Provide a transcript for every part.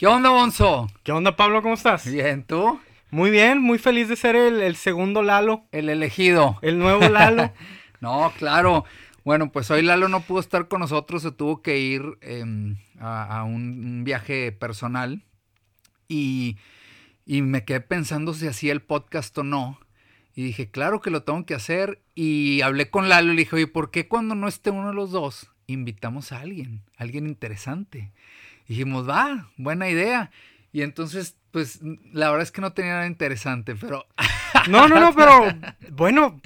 ¿Qué onda, Bonzo? ¿Qué onda, Pablo? ¿Cómo estás? Bien, ¿tú? Muy bien, muy feliz de ser el, segundo Lalo. El elegido. El nuevo Lalo. no, claro. Bueno, pues hoy Lalo no pudo estar con nosotros, se tuvo que ir em, a, un, viaje personal y, y me quedé pensando si hacía el podcast o no. Y dije, claro que lo tengo que hacer. Y hablé con Lalo y le dije, oye, ¿por qué cuando no esté uno de los dos invitamos a alguien? Alguien interesante. Dijimos, va, buena idea. Y entonces, pues, la verdad es que no tenía nada interesante, pero... No, no, no, pero bueno,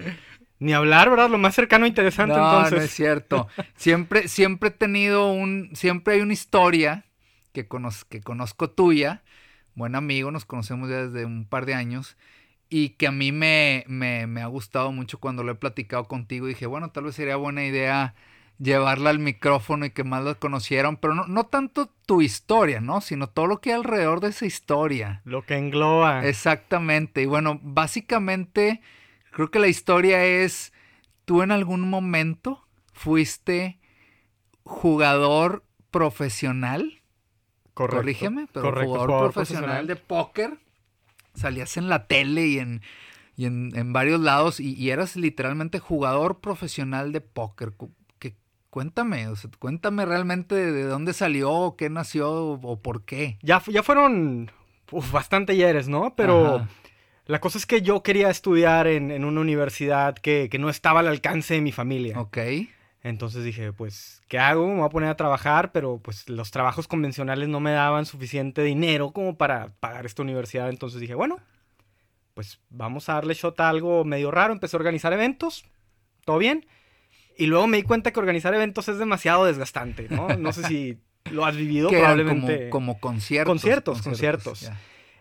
ni hablar, ¿verdad? Lo más cercano e interesante, no, entonces. No, es cierto. Siempre, siempre he tenido un, siempre hay una historia que, que conozco tuya, buen amigo, nos conocemos ya desde un par de años, y que a mí me, me, me ha gustado mucho cuando lo he platicado contigo. Dije, bueno, tal vez sería buena idea llevarla al micrófono y que más la conocieran, pero no, no tanto tu historia, ¿no? Sino todo lo que hay alrededor de esa historia. Lo que engloba. Exactamente. Y bueno, básicamente creo que la historia es, tú en algún momento fuiste jugador profesional. Correcto. Corrígeme, pero jugador, profesional, de póker. Salías en la tele y en, y en, varios lados y, y, eras literalmente jugador profesional de póker. Cuéntame, o sea, cuéntame realmente de, dónde salió, qué nació o, por qué. Ya, ya fueron bastante yeres, ¿no? Pero la cosa es que yo quería estudiar en, una universidad que, no estaba al alcance de mi familia. Ok. Entonces dije, pues, ¿qué hago? Me voy a poner a trabajar, pero pues los trabajos convencionales no me daban suficiente dinero como para pagar esta universidad. Entonces dije, bueno, pues vamos a darle shot a algo medio raro. Empecé a organizar eventos, todo bien. Y luego me di cuenta que organizar eventos es demasiado desgastante, ¿no? No sé si lo has vivido probablemente. Como, como conciertos. Conciertos, conciertos.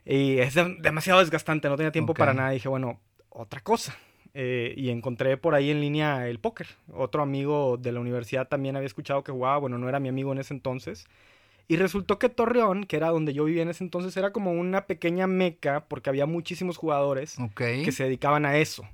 Y es demasiado desgastante, no tenía tiempo para nada. Dije, bueno, otra cosa. Eh, y encontré por ahí en línea el póker. Otro amigo de la universidad también había escuchado que jugaba, bueno, no era mi amigo en ese entonces. Y resultó que Torreón, que era donde yo vivía en ese entonces, era como una pequeña meca porque había muchísimos jugadores que se dedicaban a eso.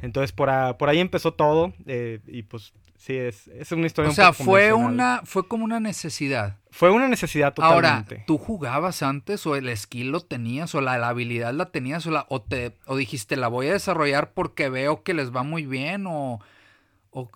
Entonces por, por ahí empezó todo eh, y pues sí, es, es una historia. O sea, fue una, fue como una necesidad. Fue una necesidad totalmente. Ahora, ¿tú jugabas antes o el skill lo tenías o la, habilidad la tenías o, la, o, te, o dijiste la voy a desarrollar porque veo que les va muy bien o...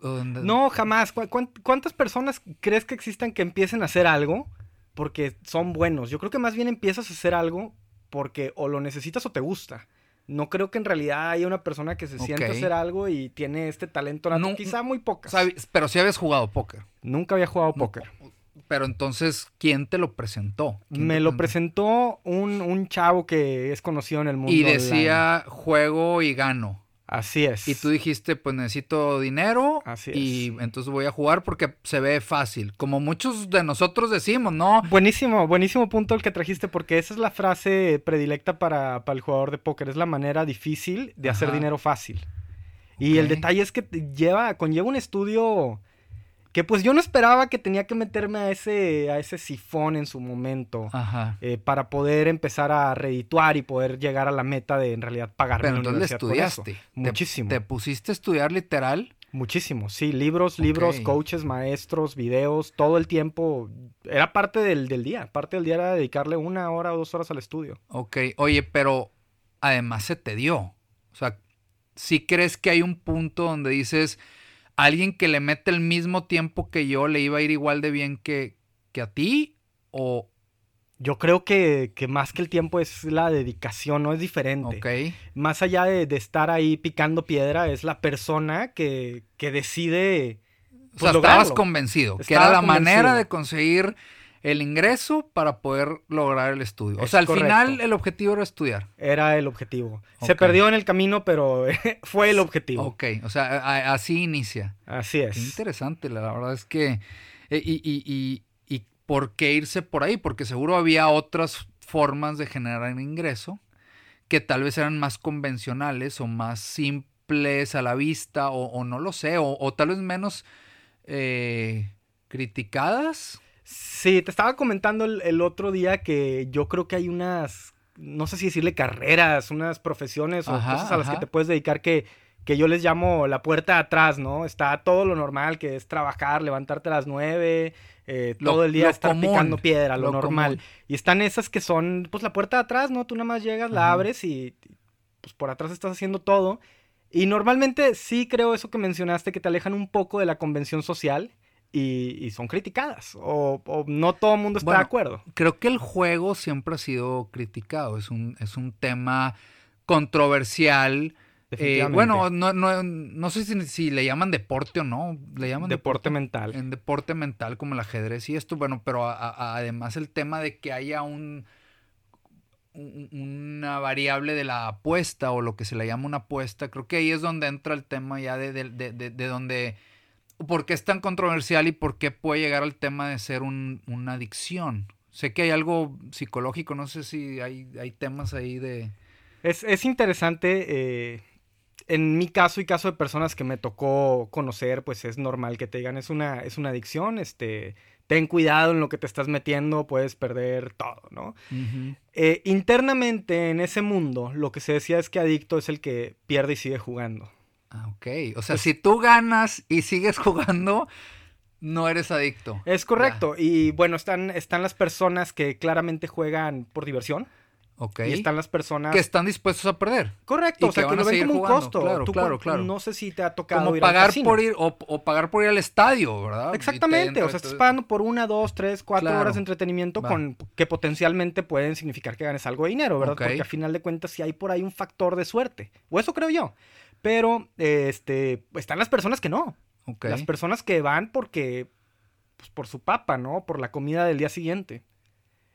no, jamás. ¿Cuántas personas crees que existan que empiecen a hacer algo porque son buenos? Yo creo que más bien empiezas a hacer algo porque o lo necesitas o te gusta no creo que en realidad haya una persona que se sienta a hacer algo y tiene este talento No, quizá muy pocas. Pero sí habías jugado póker. Nunca había jugado póker. Pero entonces, ¿quién te lo presentó? Me lo presentó un, un, chavo que es conocido en el mundo. Y decía juego y gano. Así es. Y tú dijiste, pues necesito dinero. Así es. Y entonces voy a jugar porque se ve fácil. Como muchos de nosotros decimos, ¿no? Buenísimo, buenísimo punto el que trajiste porque esa es la frase predilecta para, el jugador de póker. Es la manera difícil de hacer dinero fácil. Y el detalle es que lleva, conlleva un estudio que pues yo no esperaba que tenía que meterme a ese, a ese sifón en su momento eh, para poder empezar a redituar y poder llegar a la meta de en realidad pagarme Pero la universidad estudiaste. Muchísimo. ¿Te, pusiste a estudiar literal? Muchísimo, sí, libros, libros, coaches, maestros, videos, todo el tiempo. Era parte del, del, día, parte del día era dedicarle una hora o dos horas al estudio. Ok, oye, pero además se te dio. O sea, si crees que hay un punto donde dices, alguien que le mete el mismo tiempo que yo le iba a ir igual de bien que, que a ti? ¿O, yo creo que, más que el tiempo es la dedicación, no es diferente. Ok. Más allá de, estar ahí picando piedra, es la persona que, que decide. o sea, pues, estabas convencido, que era la manera de conseguir el ingreso para poder lograr el estudio. o sea, al final el objetivo era estudiar. Era el objetivo. Se perdió en el camino, pero fue el objetivo. Ok, o sea, así inicia. Así es. interesante, la verdad es que... Eh, y, y, y, y, por qué irse por ahí? Porque seguro había otras formas de generar ingreso que tal vez eran más convencionales o más simples a la vista o, no lo sé, o, tal vez menos eh, criticadas Sí, te estaba comentando el, otro día que yo creo que hay unas, no sé si decirle carreras, unas profesiones o cosas a las que te puedes dedicar que, que yo les llamo la puerta atrás, ¿no? Está todo lo normal, que es trabajar, levantarte a las nueve, eh, todo el día estar picando piedra, lo, normal. Y están esas que son, pues la puerta de atrás, ¿no? Tú nada más llegas, la abres y pues por atrás estás haciendo todo. Y normalmente sí creo eso que mencionaste, que te alejan un poco de la convención social y, son criticadas. O, no todo el mundo está de acuerdo. Creo que el juego siempre ha sido criticado. Es un, es un tema controversial. Eh, bueno, no, no, no sé si, le llaman deporte o no. Le llaman deporte, mental. En deporte mental como el ajedrez y esto. Bueno, pero además el tema de que haya un una variable de la apuesta o lo que se le llama una apuesta, creo que ahí es donde entra el tema ya de, de, de, donde, por qué es tan controversial y por qué puede llegar al tema de ser una adicción. Sé que hay algo psicológico, no sé si hay, hay temas ahí de... Es, es interesante, eh, en mi caso y caso de personas que me tocó conocer, pues es normal que te digan, es una, es una adicción, este ten cuidado en lo que te estás metiendo, puedes perder todo, ¿no? Eh, internamente en ese mundo, lo que se decía es que adicto es el que pierde y sigue jugando. Ah, ok. O sea, si tú ganas y sigues jugando, no eres adicto. Es correcto. Y bueno, están, están las personas que claramente juegan por diversión. Y están las personas... Que están dispuestos a perder. Correcto, o sea, que, lo ven como un costo. Claro, claro, claro. No sé si te ha tocado como pagar por ir o, pagar por ir al estadio, ¿verdad? Exactamente, o sea, estás pagando por una, dos, tres, cuatro horas de entretenimiento con que potencialmente pueden significar que ganes algo de dinero, ¿verdad? Porque al final de cuentas sí hay por ahí un factor de suerte. O eso creo yo. Pero, este, están las personas que no. Las personas que van porque, pues, por su papa, ¿no? Por la comida del día siguiente.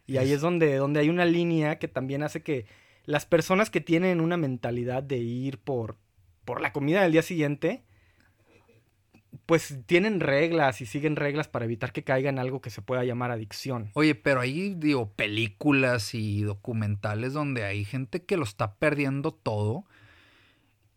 Y ahí es donde, donde hay una línea que también hace que las personas que tienen una mentalidad de ir por, por la comida del día siguiente, pues tienen reglas y siguen reglas para evitar que caigan en algo que se pueda llamar adicción. Oye, pero hay, digo, películas y documentales donde hay gente que lo está perdiendo todo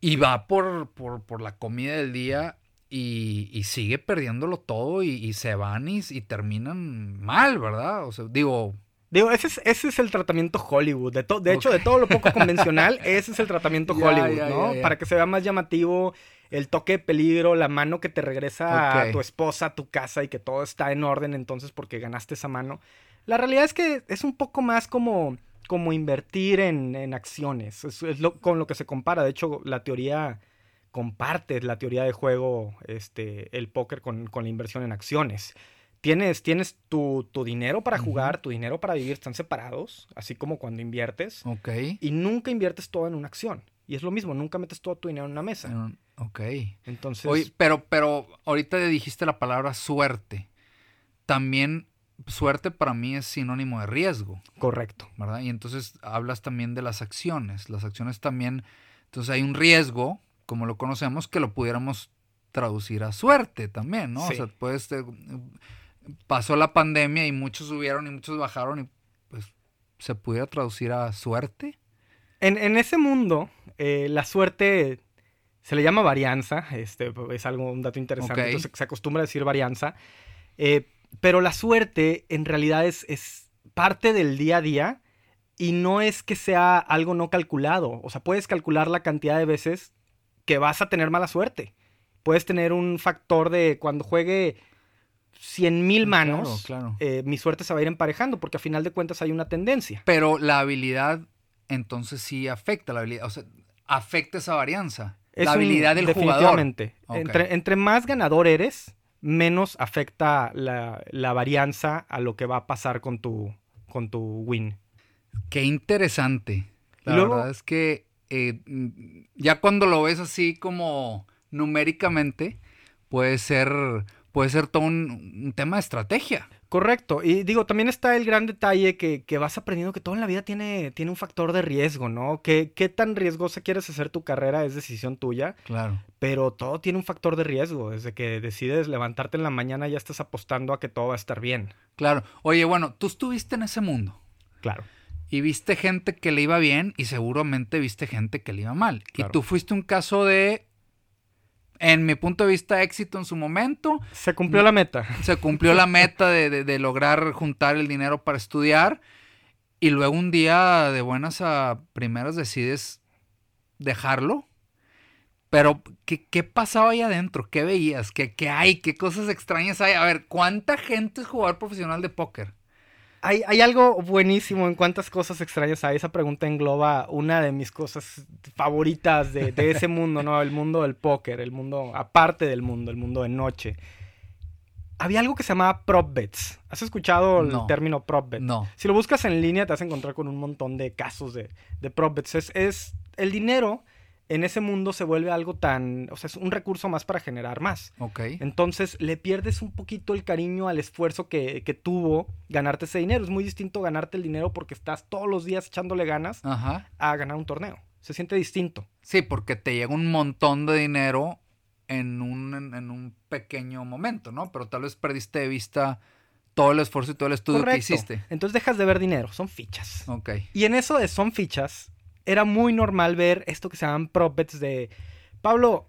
y va por, por, la comida del día y, sigue perdiéndolo todo y, se van y, y, terminan mal, ¿verdad? O sea, digo, Digo, ese es, ese es el tratamiento Hollywood. De, de hecho, de todo lo poco convencional, ese es el tratamiento Hollywood, ¿no? Para que se vea más llamativo el toque de peligro, la mano que te regresa a tu esposa, a tu casa y que todo está en orden entonces porque ganaste esa mano. La realidad es que es un poco más como, como invertir en, acciones. Es, lo, con lo que se compara. De hecho, la teoría comparte la teoría de juego, este, el póker con, con la inversión en acciones tienes, tienes tu, dinero para jugar, tu dinero para vivir, están separados, así como cuando inviertes. Ok. Y nunca inviertes todo en una acción. Y es lo mismo, nunca metes todo tu dinero en una mesa. Ok. Entonces. Oye, pero, pero ahorita dijiste la palabra suerte. También suerte para mí es sinónimo de riesgo. Correcto. ¿Verdad? Y entonces hablas también de las acciones. Las acciones también. Entonces hay un riesgo, como lo conocemos, que lo pudiéramos traducir a suerte también, ¿no? O sea, puedes pasó la pandemia y muchos subieron y muchos bajaron y pues se pudiera traducir a suerte. En, ese mundo, eh, la suerte se le llama varianza, este, es algo, un dato interesante, entonces se acostumbra a decir varianza, eh, pero la suerte en realidad es, es parte del día a día y no es que sea algo no calculado, o sea, puedes calcular la cantidad de veces que vas a tener mala suerte. Puedes tener un factor de cuando juegue 100 mil mm, manos, eh, mi suerte se va a ir emparejando porque a final de cuentas hay una tendencia. Pero la habilidad entonces sí afecta la habilidad, o sea, afecta esa varianza. la habilidad del definitivamente. Entre, entre, más ganador eres, menos afecta la, la, varianza a lo que va a pasar con tu, con tu win. Qué interesante. La verdad es que eh, ya cuando lo ves así como numéricamente, puede ser puede ser todo un, tema de estrategia. Correcto. Y digo, también está el gran detalle que, vas aprendiendo que todo en la vida tiene, tiene un factor de riesgo, ¿no? ¿Qué, ¿Qué tan riesgosa quieres hacer tu carrera es decisión tuya. Claro. Pero todo tiene un factor de riesgo. Desde que decides levantarte en la mañana ya estás apostando a que todo va a estar bien. Claro. Oye, bueno, tú estuviste en ese mundo. Claro. Y viste gente que le iba bien y seguramente viste gente que le iba mal. Y tú fuiste un caso de en mi punto de vista, éxito en su momento. Se cumplió la meta. Se cumplió la meta de, lograr juntar el dinero para estudiar. Y luego un día, de buenas a primeras, decides dejarlo. Pero, ¿qué, ¿qué, pasaba ahí adentro? ¿Qué veías? ¿Qué, ¿Qué hay? ¿Qué cosas extrañas hay? A ver, ¿cuánta gente es jugador profesional de póker? Hay, hay, algo buenísimo en cuántas cosas extrañas hay. Esa pregunta engloba una de mis cosas favoritas de, de ese mundo, ¿no? El mundo del póker, el mundo aparte del mundo, el mundo de noche había algo que se llamaba prop bets. ¿Has escuchado el término prop bet? No. Si lo buscas en línea te vas a encontrar con un montón de casos de, de prop bets. Es, el dinero en ese mundo se vuelve algo tan, o sea, es un recurso más para generar más. Ok. Entonces le pierdes un poquito el cariño al esfuerzo que, que tuvo ganarte ese dinero. Es muy distinto ganarte el dinero porque estás todos los días echándole ganas a ganar un torneo. Se siente distinto. Sí, porque te llega un montón de dinero en un, en, un pequeño momento, ¿no? Pero tal vez perdiste de vista todo el esfuerzo y todo el estudio que hiciste. Entonces dejas de ver dinero, son fichas. Ok. Y en eso de son fichas, era muy normal ver esto que se llaman prop bets de Pablo,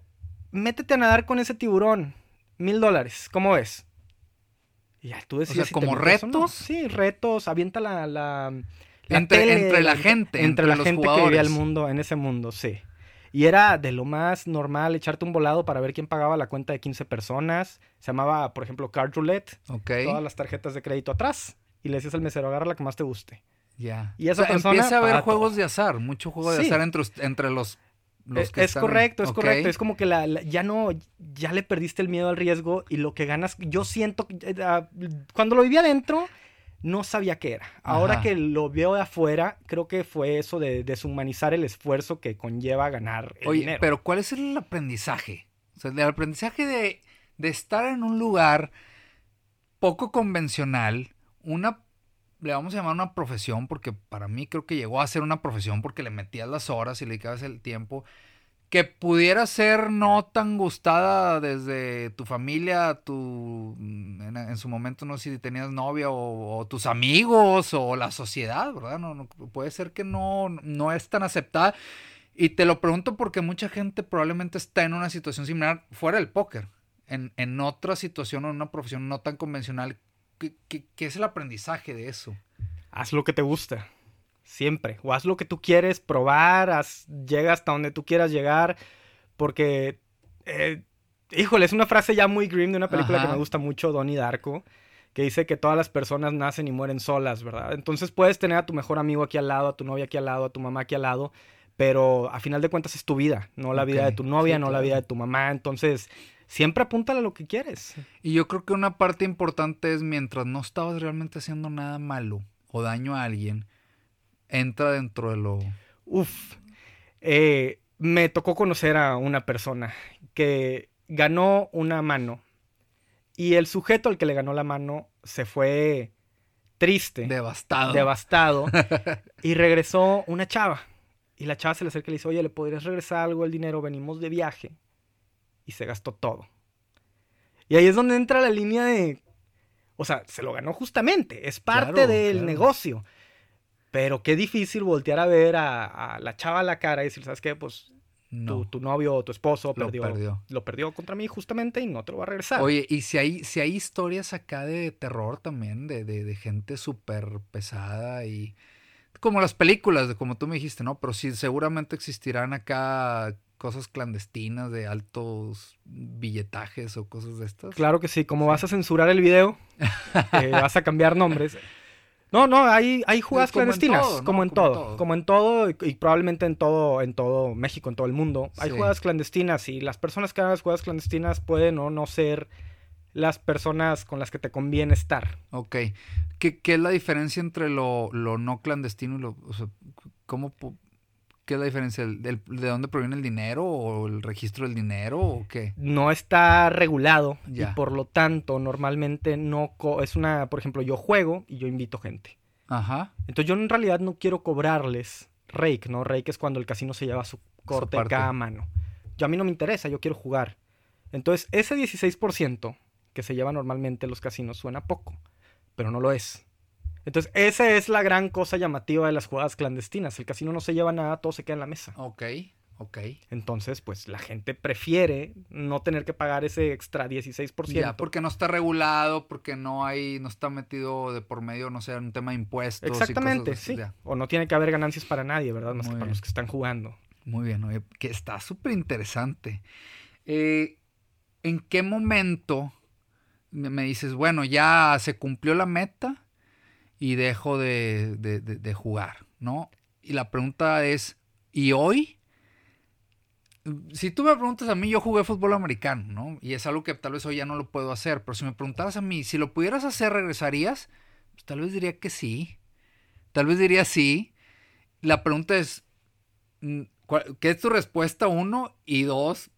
métete a nadar con ese tiburón, mil dólares, ¿cómo ves? Y ya tú decías. O sea, como retos. Sí, retos, avienta la. la, entre, entre, la gente. Entre, la gente que vivía el mundo, en ese mundo, sí. Y era de lo más normal echarte un volado para ver quién pagaba la cuenta de 15 personas. Se llamaba, por ejemplo, Card Roulette. Todas las tarjetas de crédito atrás. Y le decías al mesero, agarra la que más te guste. Ya. Y esa Empieza a haber juegos de azar. Mucho juego de azar entre, entre los es, que es correcto, es correcto. Es como que la, ya no, ya le perdiste el miedo al riesgo y lo que ganas, yo siento, eh, ah, cuando lo vivía adentro, no sabía qué era. Ahora que lo veo de afuera, creo que fue eso de deshumanizar el esfuerzo que conlleva ganar el Oye, pero ¿cuál es el aprendizaje? O sea, el aprendizaje de, de estar en un lugar poco convencional, una le vamos a llamar una profesión, porque para mí creo que llegó a ser una profesión porque le metías las horas y le dedicabas el tiempo que pudiera ser no tan gustada desde tu familia, tu en, su momento no sé si tenías novia o, tus amigos o la sociedad, ¿verdad? No, puede ser que no, no es tan aceptada. Y te lo pregunto porque mucha gente probablemente está en una situación similar fuera del póker, en, en otra situación o en una profesión no tan convencional. ¿Qué, qué es el aprendizaje de eso? Haz lo que te gusta siempre. O haz lo que tú quieres probar, haz, llega hasta donde tú quieras llegar, porque, eh, híjole, es una frase ya muy grim de una película que me gusta mucho, Donnie Darko, que dice que todas las personas nacen y mueren solas, ¿verdad? Entonces puedes tener a tu mejor amigo aquí al lado, a tu novia aquí al lado, a tu mamá aquí al lado, pero a final de cuentas es tu vida, no la vida de tu novia, no la vida de tu mamá, entonces siempre apúntale a lo que quieres. Y yo creo que una parte importante es mientras no estabas realmente haciendo nada malo o daño a alguien, entra dentro de lo... Uf, eh, me tocó conocer a una persona que ganó una mano y el sujeto al que le ganó la mano se fue triste. Devastado. Devastado. y regresó una chava. Y la chava se le acerca y le dice, oye, ¿le podrías regresar algo el dinero? Venimos de viaje. Y se gastó todo. Y ahí es donde entra la línea de... O sea, se lo ganó justamente. Es parte del negocio. Pero qué difícil voltear a ver a, la chava a la cara y decir, ¿sabes qué? Pues tu, novio o tu esposo perdió, lo perdió. contra mí justamente y no te lo va a regresar. Oye, y si hay, si hay historias acá de terror también, de, de, gente súper pesada y como las películas, como tú me dijiste, ¿no? Pero sí, seguramente existirán acá cosas clandestinas de altos billetajes o cosas de estas. Claro que sí, como vas a censurar el video, eh, vas a cambiar nombres. No, no, hay, hay jugadas clandestinas, como en todo, como en todo, y, probablemente en todo, en todo México, en todo el mundo. Hay jugadas clandestinas y las personas que hagan las jugadas clandestinas pueden o no ser las personas con las que te conviene estar. Ok. ¿Qué, qué es la diferencia entre lo, lo no clandestino y lo... O sea, ¿cómo, ¿Qué es la diferencia? ¿De dónde proviene el dinero o el registro del dinero o qué? No está regulado y por lo tanto normalmente no es una, por ejemplo, yo juego y yo invito gente. Ajá. Entonces yo en realidad no quiero cobrarles rake, ¿no? Rake es cuando el casino se lleva su corte de cada mano. Yo a mí no me interesa, yo quiero jugar. Entonces ese 16% que se lleva normalmente los casinos suena poco, pero no lo es. Entonces, esa es la gran cosa llamativa de las jugadas clandestinas. El casino no se lleva nada, todo se queda en la mesa. Ok, ok. Entonces, pues la gente prefiere no tener que pagar ese extra 16%. Ya, porque no está regulado, porque no hay, no está metido de por medio, no sé, un tema de impuestos. Exactamente, sí. O no tiene que haber ganancias para nadie, ¿verdad? Más que para los que están jugando. Muy bien, que está súper interesante. Eh, ¿En qué momento me dices, bueno, ya se cumplió la meta y dejo de, de jugar, ¿no? Y la pregunta es, ¿y hoy? si tú me preguntas a mí, yo jugué fútbol americano, ¿no? Y es algo que tal vez hoy ya no lo puedo hacer, pero si me preguntaras a mí, si lo pudieras hacer, ¿regresarías? Pues tal vez diría que sí. Tal vez diría sí. La pregunta es, mm, ¿qué es tu respuesta? Uno, y dos,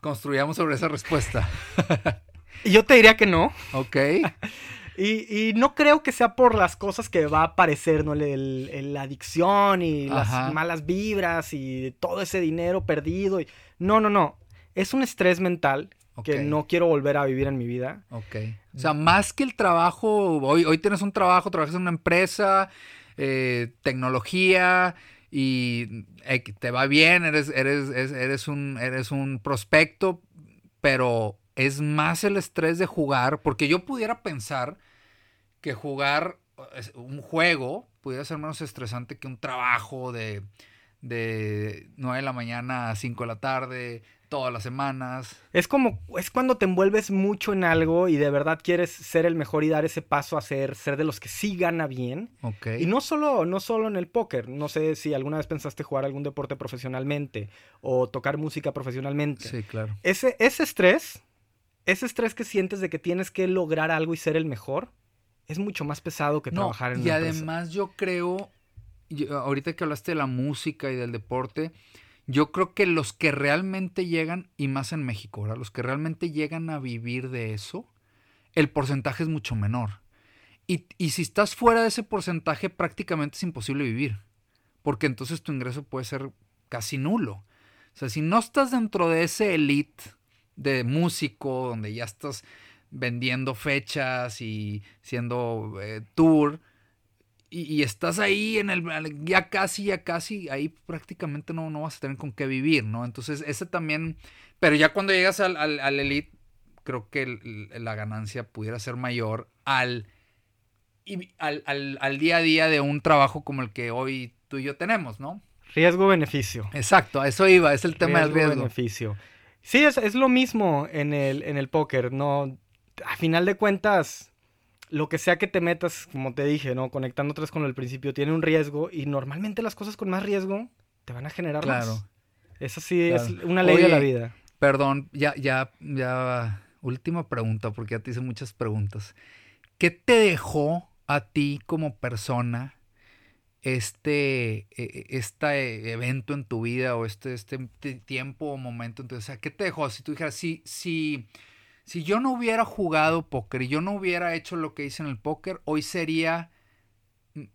construyamos sobre esa respuesta. yo te diría que no. Ok. Y, no creo que sea por las cosas que va a aparecer, ¿no? la adicción y las malas vibras y todo ese dinero perdido. Y... No, no, no. Es un estrés mental que no quiero volver a vivir en mi vida. Ok. O sea, más que el trabajo, hoy, hoy tienes un trabajo, trabajas en una empresa, eh, tecnología y eh, te va bien, eres, eres, eres, un, eres un prospecto, pero es más el estrés de jugar, porque yo pudiera pensar que jugar un juego pudiera ser menos estresante que un trabajo de, de 9 de la mañana a 5 de la tarde, todas las semanas. Es como, es cuando te envuelves mucho en algo y de verdad quieres ser el mejor y dar ese paso a ser, ser de los que sí gana bien. Okay. Y no solo, no solo en el póker. No sé si alguna vez pensaste jugar algún deporte profesionalmente o tocar música profesionalmente. Sí, claro. Ese, ese estrés, ese estrés que sientes de que tienes que lograr algo y ser el mejor, es mucho más pesado que trabajar en Y además yo creo, ahorita que hablaste de la música y del deporte, yo creo que los que realmente llegan, y más en México, ¿verdad? los que realmente llegan a vivir de eso, el porcentaje es mucho menor. Y, y si estás fuera de ese porcentaje, prácticamente es imposible vivir, porque entonces tu ingreso puede ser casi nulo. O sea, si no estás dentro de ese elite de músico, donde ya estás vendiendo fechas y siendo eh, tour. Y, estás ahí en el, ya casi, ya casi, ahí prácticamente no, no vas a tener con qué vivir, ¿no? Entonces, ese también, pero ya cuando llegas al, al, elite, creo que la ganancia pudiera ser mayor al, y, al, al, día a día de un trabajo como el que hoy tú y yo tenemos, ¿no? Riesgo-beneficio. Exacto, a eso iba, es el tema del riesgo. beneficio. Sí, es, es, lo mismo en el, en el póker, ¿no? a final de cuentas, lo que sea que te metas, como te dije, ¿no? Conectando otra con el principio, tiene un riesgo y normalmente las cosas con más riesgo te van a generar claro. más. Eso sí es una ley de la vida. Perdón, ya, ya, ya, última pregunta, porque ya te hice muchas preguntas. ¿Qué te dejó a ti como persona este, e, este evento en tu vida o este, este tiempo o momento? Entonces, o sea, ¿qué te dejó? Si tú dijeras, sí, sí si yo no hubiera jugado póker y yo no hubiera hecho lo que hice en el póker, hoy sería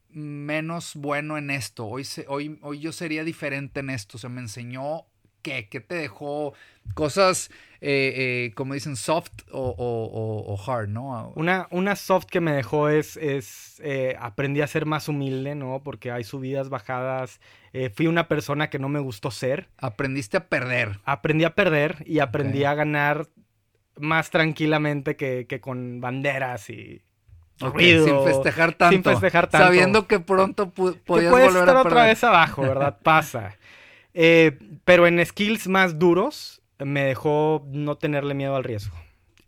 menos bueno en esto. Hoy, hoy, hoy yo sería diferente en esto. Se me enseñó qué, qué te dejó cosas, eh, eh, como dicen, soft o, hard, ¿no? Una, una soft que me dejó es, es eh, aprendí a ser más humilde, ¿no? Porque hay subidas, bajadas. fui una persona que no me gustó ser. Aprendiste a perder. Aprendí a perder y aprendí a ganar más tranquilamente que, con banderas y ruido. Sin festejar tanto. Sin festejar tanto. Sabiendo que pronto podías volver estar otra vez abajo, ¿verdad? Pasa. Eh, pero en skills más duros me dejó no tenerle miedo al riesgo.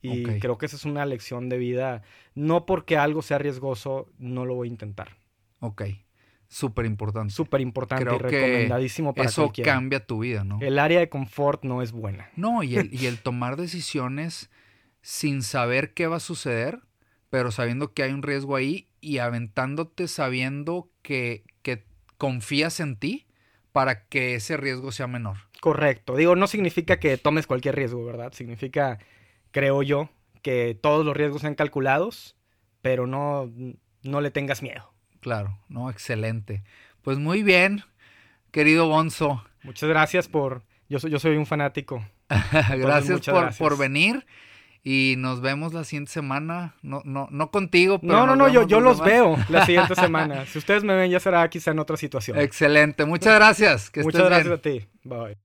Y creo que esa es una lección de vida. No porque algo sea riesgoso, no lo voy a intentar. Ok. Súper importante. Súper importante y recomendadísimo para Eso cambia tu vida, ¿no? El área de confort no es buena. No, y el, y el tomar decisiones sin saber qué va a suceder, pero sabiendo que hay un riesgo ahí y aventándote sabiendo que, que confías en ti para que ese riesgo sea menor. Correcto. Digo, no significa que tomes cualquier riesgo, ¿verdad? Significa, creo yo, que todos los riesgos sean calculados, pero no, no le tengas miedo. Claro, no, excelente. Pues muy bien, querido Bonzo. Muchas gracias por. Yo soy, yo soy un fanático. gracias, por, por venir. Y nos vemos la siguiente semana. No, no, no contigo, pero. No, no, no, yo, yo los veo la siguiente semana. Si ustedes me ven, ya será quizá en otra situación. Excelente. Muchas gracias. Muchas gracias a ti. Bye.